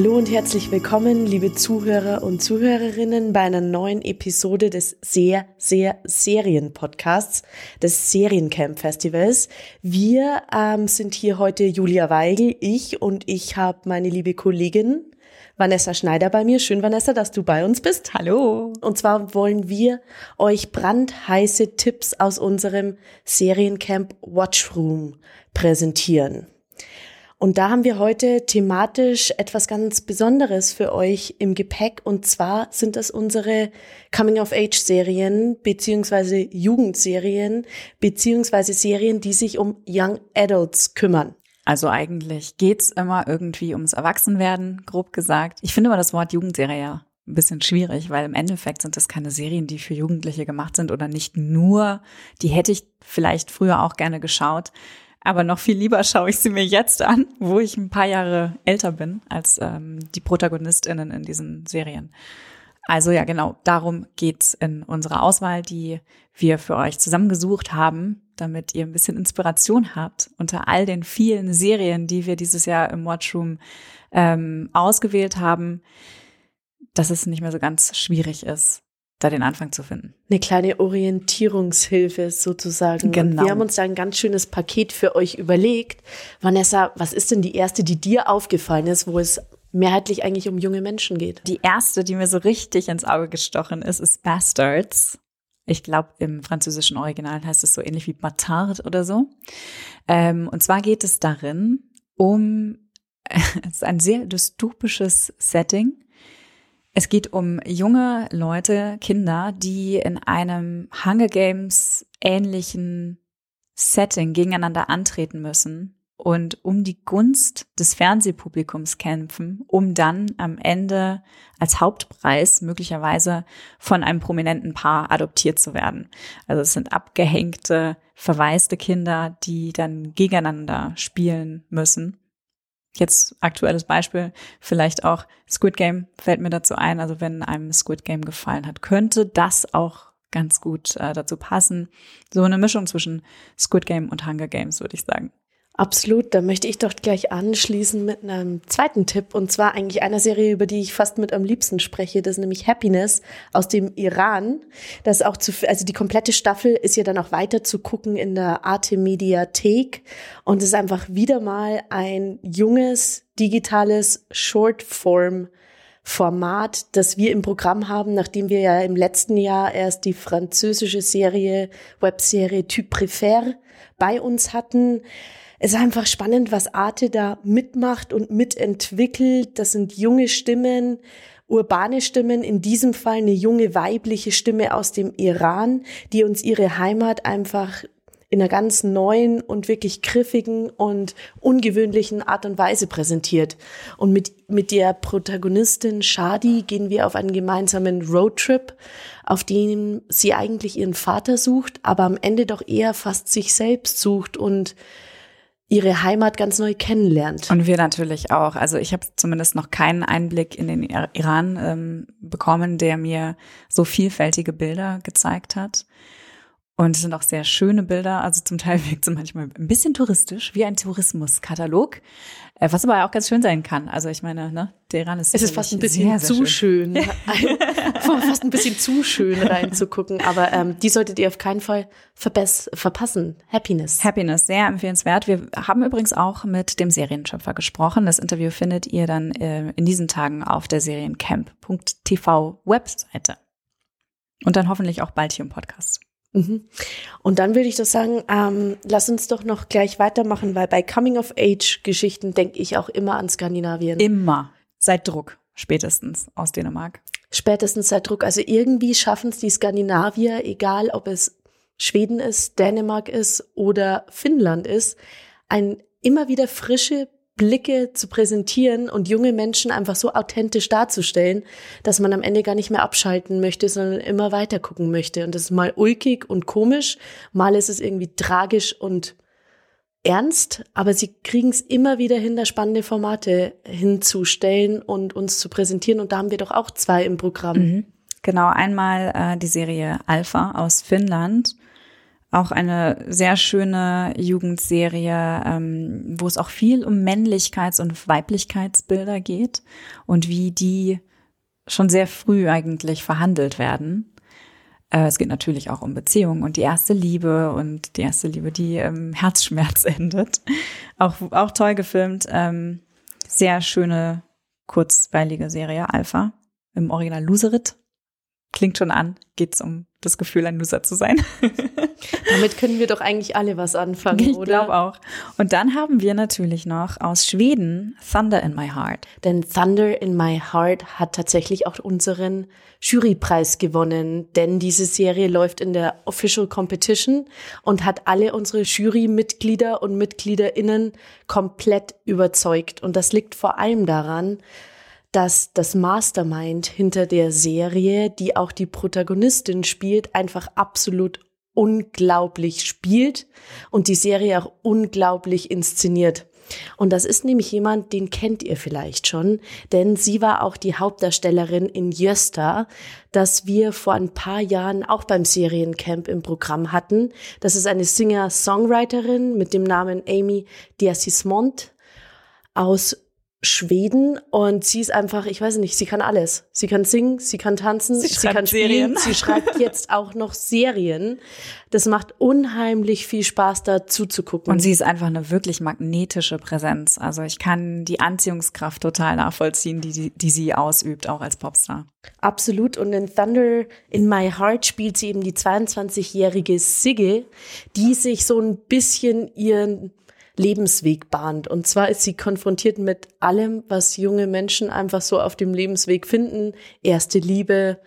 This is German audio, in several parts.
Hallo und herzlich willkommen, liebe Zuhörer und Zuhörerinnen, bei einer neuen Episode des sehr, sehr Serien-Podcasts, des Seriencamp Festivals. Wir ähm, sind hier heute Julia Weigel, ich und ich habe meine liebe Kollegin Vanessa Schneider bei mir. Schön, Vanessa, dass du bei uns bist. Hallo. Und zwar wollen wir euch brandheiße Tipps aus unserem Seriencamp Watchroom präsentieren. Und da haben wir heute thematisch etwas ganz Besonderes für euch im Gepäck. Und zwar sind das unsere Coming-of-Age-Serien beziehungsweise Jugendserien beziehungsweise Serien, die sich um Young Adults kümmern. Also eigentlich geht's immer irgendwie ums Erwachsenwerden, grob gesagt. Ich finde aber das Wort Jugendserie ja ein bisschen schwierig, weil im Endeffekt sind das keine Serien, die für Jugendliche gemacht sind oder nicht nur. Die hätte ich vielleicht früher auch gerne geschaut. Aber noch viel lieber schaue ich sie mir jetzt an, wo ich ein paar Jahre älter bin als ähm, die ProtagonistInnen in diesen Serien. Also ja, genau, darum geht's in unserer Auswahl, die wir für euch zusammengesucht haben, damit ihr ein bisschen Inspiration habt unter all den vielen Serien, die wir dieses Jahr im Watchroom ähm, ausgewählt haben, dass es nicht mehr so ganz schwierig ist, da den Anfang zu finden. Eine kleine Orientierungshilfe sozusagen. Genau. Und wir haben uns da ein ganz schönes Paket für euch überlegt. Vanessa, was ist denn die erste, die dir aufgefallen ist, wo es mehrheitlich eigentlich um junge Menschen geht? Die erste, die mir so richtig ins Auge gestochen ist, ist Bastards. Ich glaube, im französischen Original heißt es so ähnlich wie Batard oder so. Ähm, und zwar geht es darin um, es ist ein sehr dystopisches Setting. Es geht um junge Leute, Kinder, die in einem Hunger Games ähnlichen Setting gegeneinander antreten müssen und um die Gunst des Fernsehpublikums kämpfen, um dann am Ende als Hauptpreis möglicherweise von einem prominenten Paar adoptiert zu werden. Also es sind abgehängte, verwaiste Kinder, die dann gegeneinander spielen müssen. Jetzt aktuelles Beispiel, vielleicht auch Squid Game fällt mir dazu ein. Also wenn einem Squid Game gefallen hat, könnte das auch ganz gut äh, dazu passen. So eine Mischung zwischen Squid Game und Hunger Games, würde ich sagen. Absolut, da möchte ich doch gleich anschließen mit einem zweiten Tipp und zwar eigentlich einer Serie, über die ich fast mit am liebsten spreche, das ist nämlich Happiness aus dem Iran. Das ist auch zu, also die komplette Staffel ist ja dann auch weiter zu gucken in der Arte Mediathek. Und es ist einfach wieder mal ein junges digitales Shortform Format, das wir im Programm haben, nachdem wir ja im letzten Jahr erst die französische Serie, Webserie Typ Préfère bei uns hatten es ist einfach spannend, was Arte da mitmacht und mitentwickelt. Das sind junge Stimmen, urbane Stimmen, in diesem Fall eine junge weibliche Stimme aus dem Iran, die uns ihre Heimat einfach in einer ganz neuen und wirklich griffigen und ungewöhnlichen Art und Weise präsentiert. Und mit, mit der Protagonistin Shadi gehen wir auf einen gemeinsamen Roadtrip, auf dem sie eigentlich ihren Vater sucht, aber am Ende doch eher fast sich selbst sucht und ihre Heimat ganz neu kennenlernt. Und wir natürlich auch. Also ich habe zumindest noch keinen Einblick in den Iran ähm, bekommen, der mir so vielfältige Bilder gezeigt hat. Und es sind auch sehr schöne Bilder. Also zum Teil wirkt es manchmal ein bisschen touristisch, wie ein Tourismuskatalog. Äh, was aber auch ganz schön sein kann. Also ich meine, ne, der Iran ist Es ist fast ein bisschen sehr, sehr zu schön. schön. fast ein bisschen zu schön reinzugucken. Aber ähm, die solltet ihr auf keinen Fall verpassen. Happiness. Happiness, sehr empfehlenswert. Wir haben übrigens auch mit dem Serienschöpfer gesprochen. Das Interview findet ihr dann äh, in diesen Tagen auf der seriencamp.tv Webseite. Und dann hoffentlich auch bald hier im Podcast. Mhm. Und dann würde ich doch sagen, ähm, lass uns doch noch gleich weitermachen, weil bei Coming-of-Age-Geschichten denke ich auch immer an Skandinavien. Immer. Seit Druck, spätestens aus Dänemark. Spätestens seit Druck. Also irgendwie schaffen es die Skandinavier, egal ob es Schweden ist, Dänemark ist oder Finnland ist, ein immer wieder frische Blicke zu präsentieren und junge Menschen einfach so authentisch darzustellen, dass man am Ende gar nicht mehr abschalten möchte, sondern immer weiter gucken möchte. Und das ist mal ulkig und komisch, mal ist es irgendwie tragisch und ernst, aber sie kriegen es immer wieder hin, da spannende Formate hinzustellen und uns zu präsentieren. Und da haben wir doch auch zwei im Programm. Mhm. Genau, einmal äh, die Serie Alpha aus Finnland Auch eine sehr schöne Jugendserie, ähm, wo es auch viel um Männlichkeits- und Weiblichkeitsbilder geht und wie die schon sehr früh eigentlich verhandelt werden. Äh, es geht natürlich auch um Beziehungen und die erste Liebe und die erste Liebe, die ähm, Herzschmerz endet. Auch, auch toll gefilmt. Ähm, sehr schöne, kurzweilige Serie, Alpha. Im Original Loserit. Klingt schon an, geht's um das Gefühl, ein Loser zu sein. Damit können wir doch eigentlich alle was anfangen, ich oder? Ich glaube auch. Und dann haben wir natürlich noch aus Schweden Thunder in My Heart. Denn Thunder in My Heart hat tatsächlich auch unseren Jurypreis gewonnen, denn diese Serie läuft in der Official Competition und hat alle unsere Jurymitglieder und Mitgliederinnen komplett überzeugt. Und das liegt vor allem daran, dass das Mastermind hinter der Serie, die auch die Protagonistin spielt, einfach absolut unglaublich spielt und die Serie auch unglaublich inszeniert. Und das ist nämlich jemand, den kennt ihr vielleicht schon, denn sie war auch die Hauptdarstellerin in Jösta, das wir vor ein paar Jahren auch beim Seriencamp im Programm hatten. Das ist eine Singer-Songwriterin mit dem Namen Amy Diasismont aus Schweden und sie ist einfach, ich weiß nicht, sie kann alles. Sie kann singen, sie kann tanzen, sie, sie kann spielen, Serien. sie schreibt jetzt auch noch Serien. Das macht unheimlich viel Spaß, da zuzugucken. Und sie ist einfach eine wirklich magnetische Präsenz. Also ich kann die Anziehungskraft total nachvollziehen, die, die, die sie ausübt, auch als Popstar. Absolut. Und in Thunder in My Heart spielt sie eben die 22-jährige Sigge, die sich so ein bisschen ihren Lebensweg bahnt. Und zwar ist sie konfrontiert mit allem, was junge Menschen einfach so auf dem Lebensweg finden. Erste Liebe,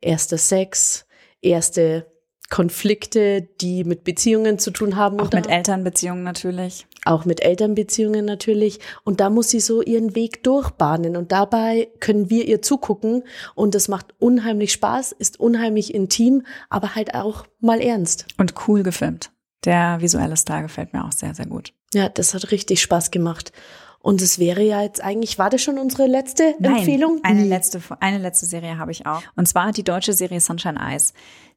erster Sex, erste Konflikte, die mit Beziehungen zu tun haben. Auch mit Elternbeziehungen natürlich. Auch mit Elternbeziehungen natürlich. Und da muss sie so ihren Weg durchbahnen. Und dabei können wir ihr zugucken. Und das macht unheimlich Spaß, ist unheimlich intim, aber halt auch mal ernst. Und cool gefilmt. Der visuelle Star gefällt mir auch sehr, sehr gut. Ja, das hat richtig Spaß gemacht. Und es wäre ja jetzt eigentlich, war das schon unsere letzte Nein, Empfehlung? Eine letzte, eine letzte Serie habe ich auch. Und zwar die deutsche Serie Sunshine Eyes.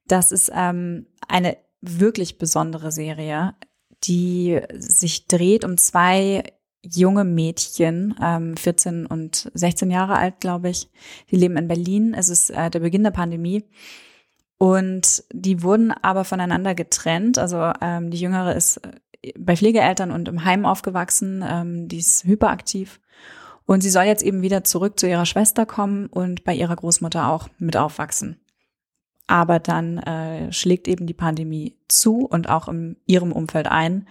Das ist ähm, eine wirklich besondere Serie, die sich dreht um zwei junge Mädchen, ähm, 14 und 16 Jahre alt, glaube ich. Die leben in Berlin. Es ist äh, der Beginn der Pandemie. Und die wurden aber voneinander getrennt. Also ähm, die Jüngere ist bei Pflegeeltern und im Heim aufgewachsen, ähm, die ist hyperaktiv. Und sie soll jetzt eben wieder zurück zu ihrer Schwester kommen und bei ihrer Großmutter auch mit aufwachsen. Aber dann äh, schlägt eben die Pandemie zu und auch in ihrem Umfeld ein.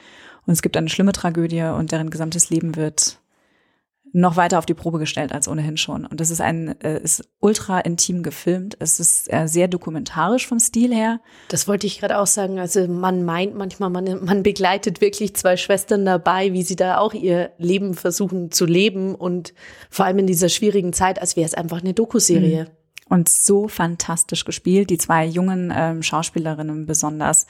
Und es gibt eine schlimme Tragödie und deren gesamtes Leben wird noch weiter auf die Probe gestellt als ohnehin schon. Und das ist ein, äh, ist ultra intim gefilmt. Es ist äh, sehr dokumentarisch vom Stil her. Das wollte ich gerade auch sagen. Also man meint manchmal, man, man begleitet wirklich zwei Schwestern dabei, wie sie da auch ihr Leben versuchen zu leben und vor allem in dieser schwierigen Zeit, als wäre es einfach eine Dokuserie. Mhm. Und so fantastisch gespielt. Die zwei jungen ähm, Schauspielerinnen besonders,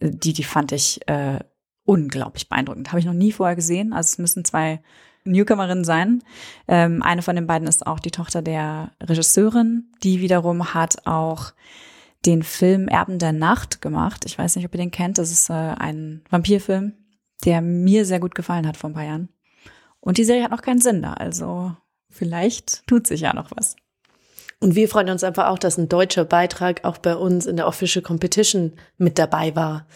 äh, die, die fand ich äh, unglaublich beeindruckend. Habe ich noch nie vorher gesehen. Also es müssen zwei Newcomerin sein. Ähm, eine von den beiden ist auch die Tochter der Regisseurin, die wiederum hat auch den Film Erben der Nacht gemacht. Ich weiß nicht, ob ihr den kennt. Das ist äh, ein Vampirfilm, der mir sehr gut gefallen hat vor ein paar Jahren. Und die Serie hat noch keinen Sinn da, also vielleicht tut sich ja noch was. Und wir freuen uns einfach auch, dass ein deutscher Beitrag auch bei uns in der Official Competition mit dabei war.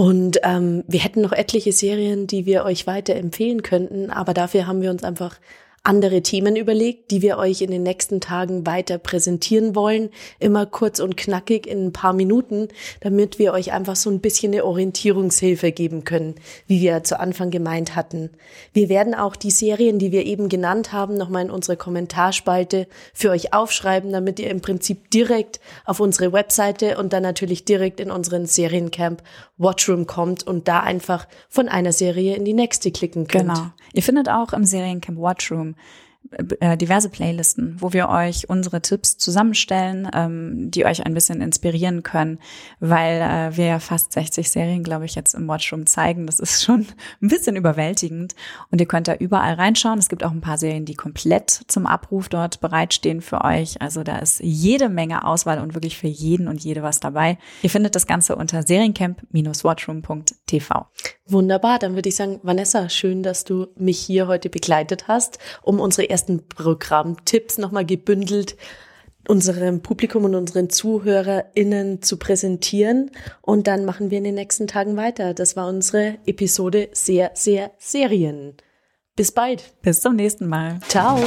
Und ähm, wir hätten noch etliche Serien, die wir euch weiter empfehlen könnten, aber dafür haben wir uns einfach andere Themen überlegt, die wir euch in den nächsten Tagen weiter präsentieren wollen. Immer kurz und knackig in ein paar Minuten, damit wir euch einfach so ein bisschen eine Orientierungshilfe geben können, wie wir zu Anfang gemeint hatten. Wir werden auch die Serien, die wir eben genannt haben, nochmal in unsere Kommentarspalte für euch aufschreiben, damit ihr im Prinzip direkt auf unsere Webseite und dann natürlich direkt in unseren Seriencamp Watchroom kommt und da einfach von einer Serie in die nächste klicken könnt. Genau. Ihr findet auch im Seriencamp Watchroom time. Äh, diverse Playlisten, wo wir euch unsere Tipps zusammenstellen, ähm, die euch ein bisschen inspirieren können, weil äh, wir ja fast 60 Serien, glaube ich, jetzt im Watchroom zeigen. Das ist schon ein bisschen überwältigend. Und ihr könnt da überall reinschauen. Es gibt auch ein paar Serien, die komplett zum Abruf dort bereitstehen für euch. Also da ist jede Menge Auswahl und wirklich für jeden und jede was dabei. Ihr findet das Ganze unter seriencamp-watchroom.tv. Wunderbar, dann würde ich sagen, Vanessa, schön, dass du mich hier heute begleitet hast, um unsere ersten Programmtipps nochmal gebündelt unserem Publikum und unseren ZuhörerInnen zu präsentieren. Und dann machen wir in den nächsten Tagen weiter. Das war unsere Episode sehr, sehr Serien. Bis bald. Bis zum nächsten Mal. Ciao.